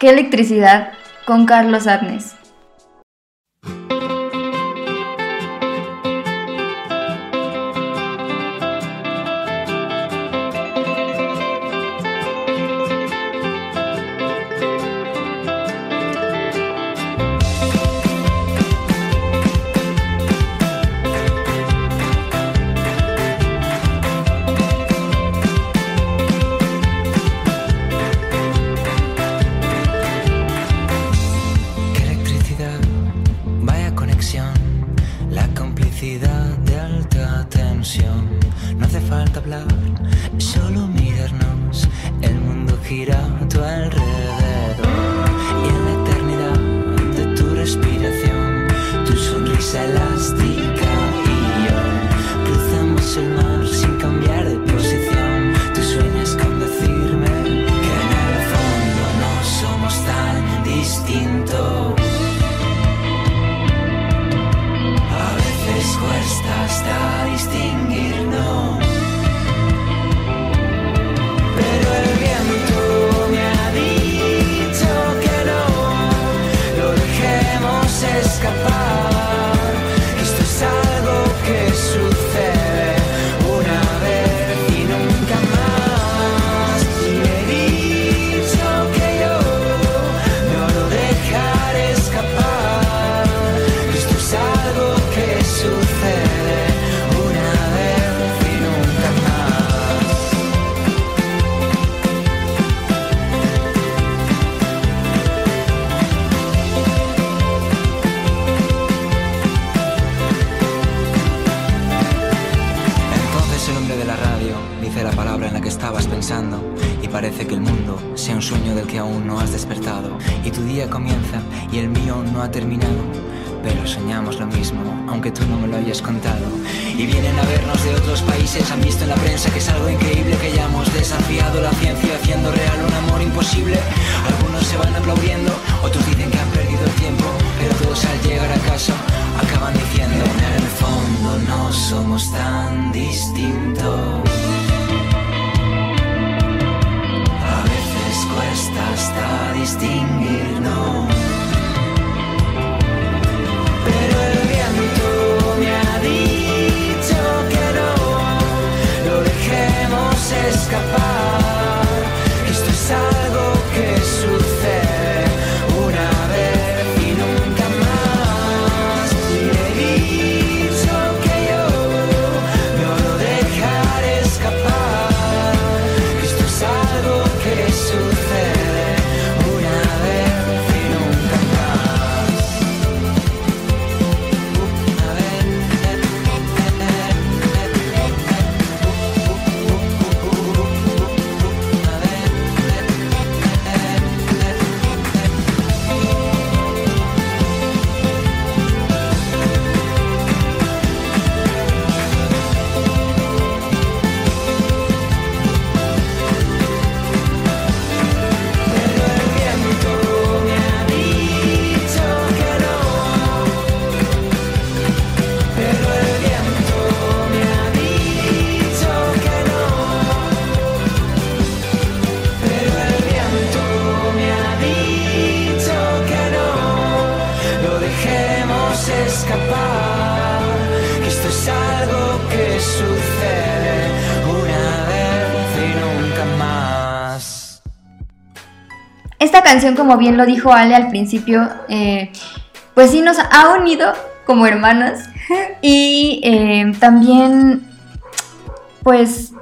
Speaker 3: Qué electricidad con Carlos Adnes. Canción, como bien lo dijo Ale al principio, eh, pues sí nos ha unido como hermanas y eh, también, pues,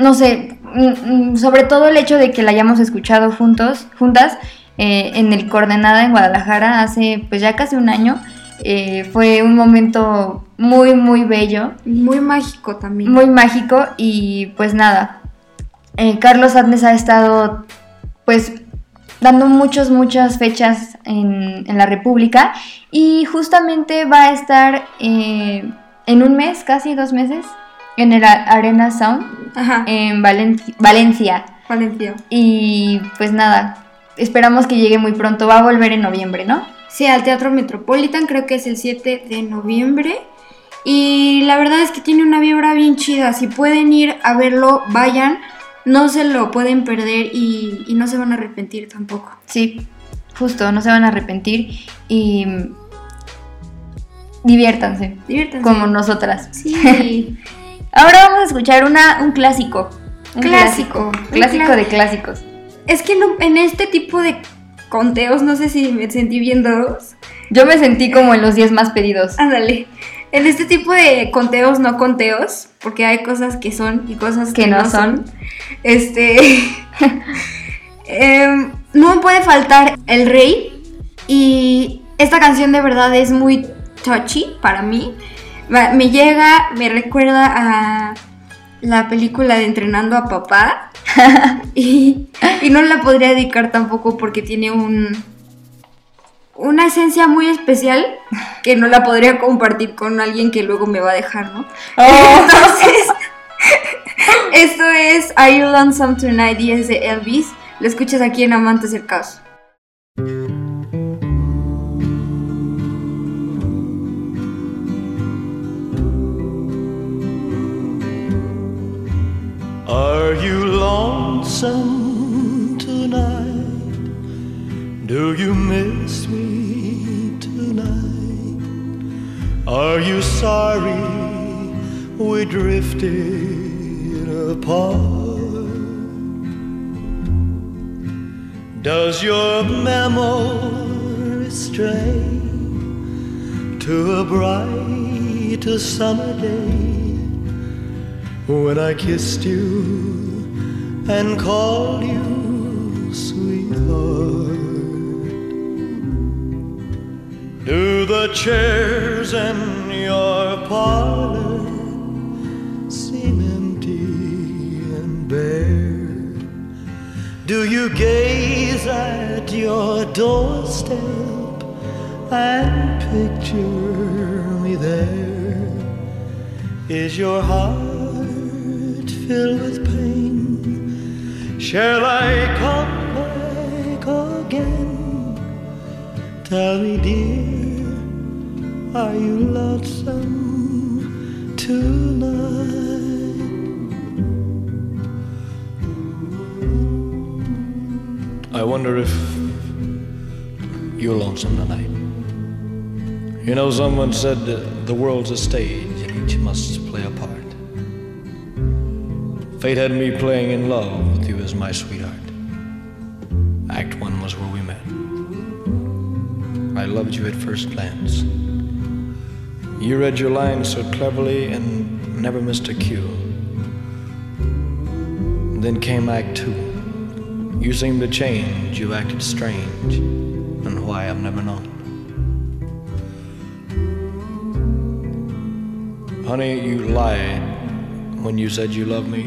Speaker 3: no sé, mm, mm, sobre todo el hecho de que la hayamos escuchado juntos, juntas eh, en el Coordenada en Guadalajara hace pues ya casi un año, eh, fue un momento muy, muy bello.
Speaker 2: Muy mágico también.
Speaker 3: muy mágico y pues nada, eh, Carlos Adnes ha estado pues dando muchas, muchas fechas en, en la República y justamente va a estar eh, en un mes, casi dos meses, en el Arena Sound
Speaker 2: Ajá.
Speaker 3: en Valencia, Valencia.
Speaker 2: Valencia.
Speaker 3: Y pues nada, esperamos que llegue muy pronto, va a volver en noviembre, ¿no?
Speaker 2: Sí, al Teatro Metropolitan, creo que es el 7 de noviembre. Y la verdad es que tiene una vibra bien chida. Si pueden ir a verlo, vayan. No se lo pueden perder y, y no se van a arrepentir tampoco.
Speaker 3: Sí, justo, no se van a arrepentir y diviértanse,
Speaker 2: Diviértanse.
Speaker 3: como nosotras.
Speaker 2: Sí.
Speaker 3: Ahora vamos a escuchar una, un clásico. Un
Speaker 2: Clásico,
Speaker 3: clásico. de clásicos.
Speaker 2: es que no- en este tipo de conteos, no sé si me sentí viendo
Speaker 3: Yo me sentí como en los 10 más pedidos.
Speaker 2: Ándale. En este tipo de conteos, no conteos, porque hay cosas que son y cosas que,
Speaker 3: Que no son.
Speaker 2: Este. em, no puede faltar el rey. Y esta canción de verdad es muy touchy para mí. Me llega, me recuerda a la película de Entrenando a Papá. y, y no la podría dedicar tampoco porque tiene un, una esencia muy especial que no la podría compartir con alguien que luego me va a dejar, ¿no? Entonces, esto es Are You Lonesome Tonight y es de Elvis. Lo escuchas aquí en Amantes del Caos.
Speaker 9: Are you lonesome Do you miss me tonight? Are you sorry we drifted apart? Does your memory stray to a bright summer day? when I kissed you and called you sweetheart. Do the chairs in your parlor seem empty and bare? Do you gaze at your doorstep
Speaker 10: and picture me there. Is your heart filled with pain? Shall I come back again? Tell me, dear, are you lonesome tonight? I wonder if you're lonesome tonight. You know, someone said the world's a stage and each must play a part. Fate had me playing in love with you as my sweetheart. I loved you at first glance. You read your lines so cleverly and never missed a cue. Then came Act two. You seemed to change, you acted strange, and why I've never known. Honey, you lied when you said you loved me,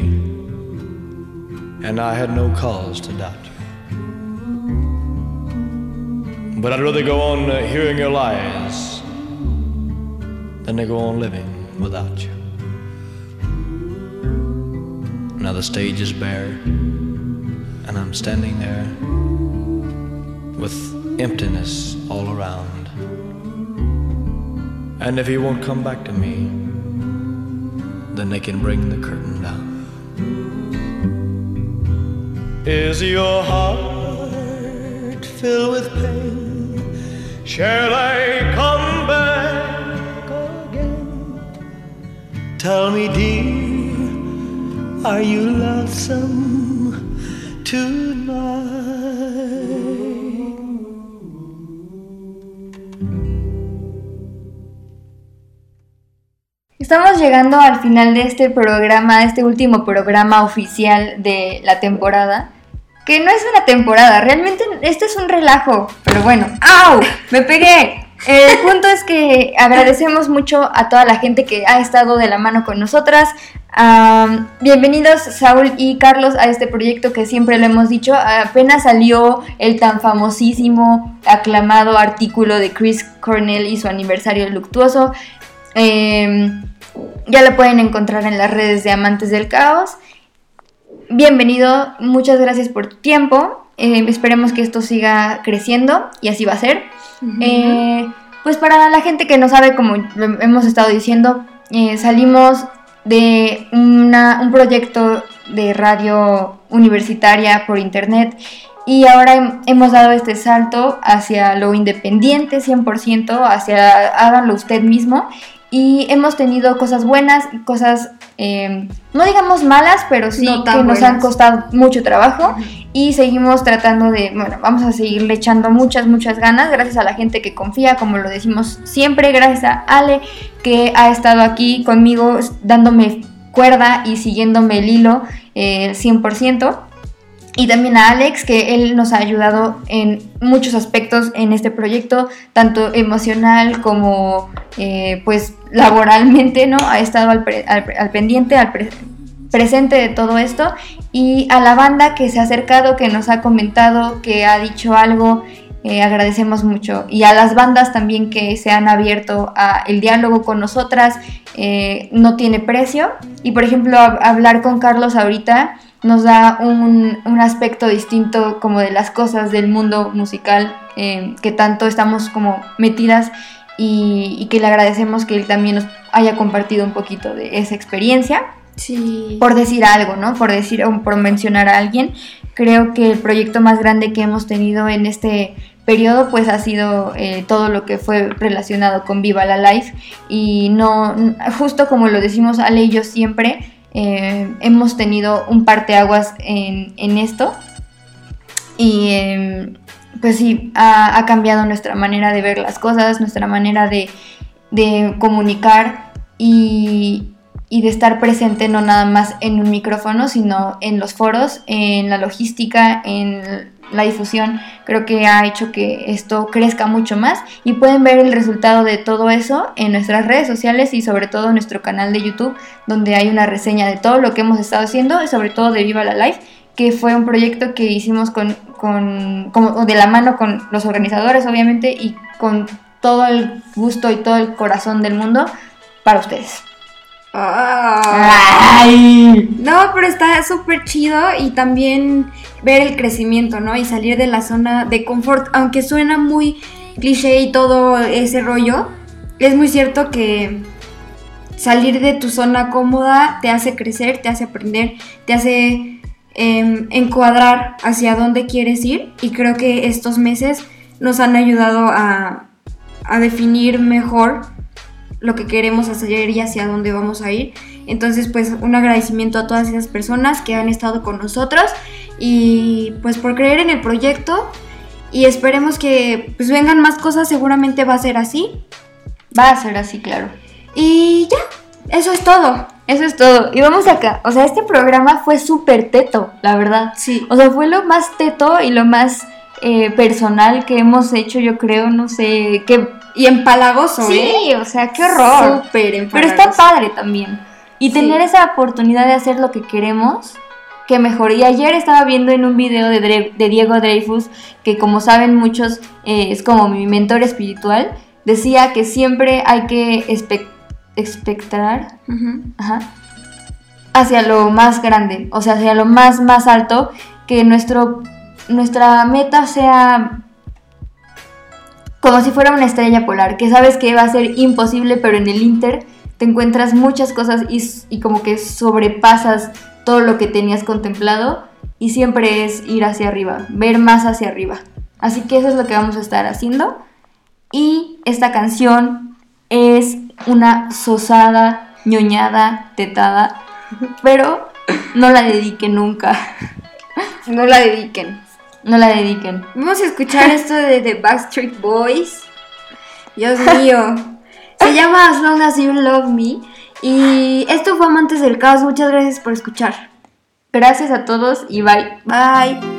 Speaker 10: and I had no cause to doubt But I'd rather go on uh, hearing your lies than to go on living without you. Now the stage is bare, and I'm standing there with emptiness all around. And if he won't come back to me, then they can bring the curtain down. Is your heart filled with pain? Shall I come back again? Tell me, dear, are you lonesome tonight?
Speaker 3: Estamos llegando al final de este programa, este último programa oficial de la temporada. Que no es una temporada, realmente este es un relajo. Pero bueno, ¡au! ¡Me pegué! El punto es que agradecemos mucho a toda la gente que ha estado de la mano con nosotras. Bienvenidos Saúl y Carlos a este proyecto que siempre lo hemos dicho. Apenas salió el tan famosísimo, aclamado artículo de Chris Cornell y su aniversario luctuoso. Em, ya lo pueden encontrar en las redes de Amantes del Caos. Bienvenido, muchas gracias por tu tiempo. Eh, esperemos que esto siga creciendo y así va a ser. Eh, pues para la gente que no sabe, como hemos estado diciendo, eh, salimos de una- un proyecto de radio universitaria por internet y ahora hem- hemos dado este salto hacia lo independiente 100%, hacia háganlo usted mismo y hemos tenido cosas buenas y cosas, eh, no digamos malas, pero sí
Speaker 2: No
Speaker 3: que nos han costado mucho trabajo y seguimos tratando de, bueno, vamos a seguirle echando muchas, muchas ganas, gracias a la gente que confía, como lo decimos siempre, gracias a Ale que ha estado aquí conmigo dándome cuerda y siguiéndome el hilo eh, 100%. Y también a Alex, que él nos ha ayudado en muchos aspectos en este proyecto, tanto emocional como eh, pues laboralmente, ¿no? Ha estado al, pre- al- al pendiente, al pre- presente de todo esto. Y a la banda que se ha acercado, que nos ha comentado, que ha dicho algo, eh, agradecemos mucho. Y a las bandas también que se han abierto a el diálogo con nosotras, eh, no tiene precio. Y por ejemplo, hab- hablar con Carlos ahorita nos da un, un aspecto distinto como de las cosas del mundo musical eh, que tanto estamos como metidas y, y que le agradecemos que él también nos haya compartido un poquito de esa experiencia
Speaker 2: Sí.
Speaker 3: por decir algo, ¿no? Por decir o por mencionar a alguien. Creo que el proyecto más grande que hemos tenido en este periodo pues ha sido eh, todo lo que fue relacionado con Viva la Life y no, justo como lo decimos Ale y yo siempre, eh, hemos tenido un parteaguas en, en esto y em, pues sí, ha, ha cambiado nuestra manera de ver las cosas, nuestra manera de, de comunicar y, y de estar presente no nada más en un micrófono, sino en los foros, en la logística, en la difusión. Creo que ha hecho que esto crezca mucho más y pueden ver el resultado de todo eso en nuestras redes sociales y sobre todo en nuestro canal de YouTube, donde hay una reseña de todo lo que hemos estado haciendo y sobre todo de Viva la Life que fue un proyecto que hicimos con, con como de la mano con los organizadores obviamente y con todo el gusto y todo el corazón del mundo para ustedes. ¡Ay!
Speaker 11: No, pero está súper chido y también ver el crecimiento, ¿no? Y salir de la zona de confort, aunque suena muy cliché y todo ese rollo, es muy cierto que salir de tu zona cómoda te hace crecer, te hace aprender, te hace em, encuadrar hacia dónde quieres ir y creo que estos meses nos han ayudado a definir mejor lo que queremos hacer y hacia dónde vamos a ir. Entonces, pues un agradecimiento a todas esas personas que han estado con nosotros y pues por creer en el proyecto y esperemos que pues vengan más cosas, seguramente va a ser así.
Speaker 3: Va a ser así, claro.
Speaker 11: Y ya, eso es todo.
Speaker 3: Eso es todo. Y vamos acá. O sea, este programa fue súper teto, la verdad.
Speaker 11: Sí.
Speaker 3: O sea, fue lo más teto y lo más eh, personal que hemos hecho, yo creo. No sé, qué.
Speaker 11: Y empalagoso,
Speaker 3: Sí,
Speaker 11: ¿eh?
Speaker 3: o sea, qué horror.
Speaker 11: Súper
Speaker 3: Pero
Speaker 11: empalagoso.
Speaker 3: está padre también. Y
Speaker 11: Sí.
Speaker 3: tener esa oportunidad de hacer lo que queremos, que mejor. Y ayer estaba viendo en un video de, Dre- de Diego Dreyfus, que como saben muchos, eh, es como mi mentor espiritual, decía que siempre hay que espe- expectar
Speaker 11: Ujú.
Speaker 3: Ajá. hacia lo más grande, o sea, hacia lo más, más alto, que nuestro, nuestra meta sea como si fuera una estrella polar, que sabes que va a ser imposible, pero en el Inter te encuentras muchas cosas y, como que sobrepasas todo lo que tenías contemplado y siempre es ir hacia arriba, ver más hacia arriba. Así que eso es lo que vamos a estar haciendo. Y esta canción es una sosada, ñoñada, tetada, pero no la dediquen nunca.
Speaker 11: No la dediquen.
Speaker 3: No la dediquen.
Speaker 11: Vamos a escuchar esto de The Backstreet Boys. Dios mío. Se llama As Long As You Love Me. Y esto fue Amantes del Caos. Muchas gracias por escuchar.
Speaker 3: Gracias a todos y bye.
Speaker 11: Bye.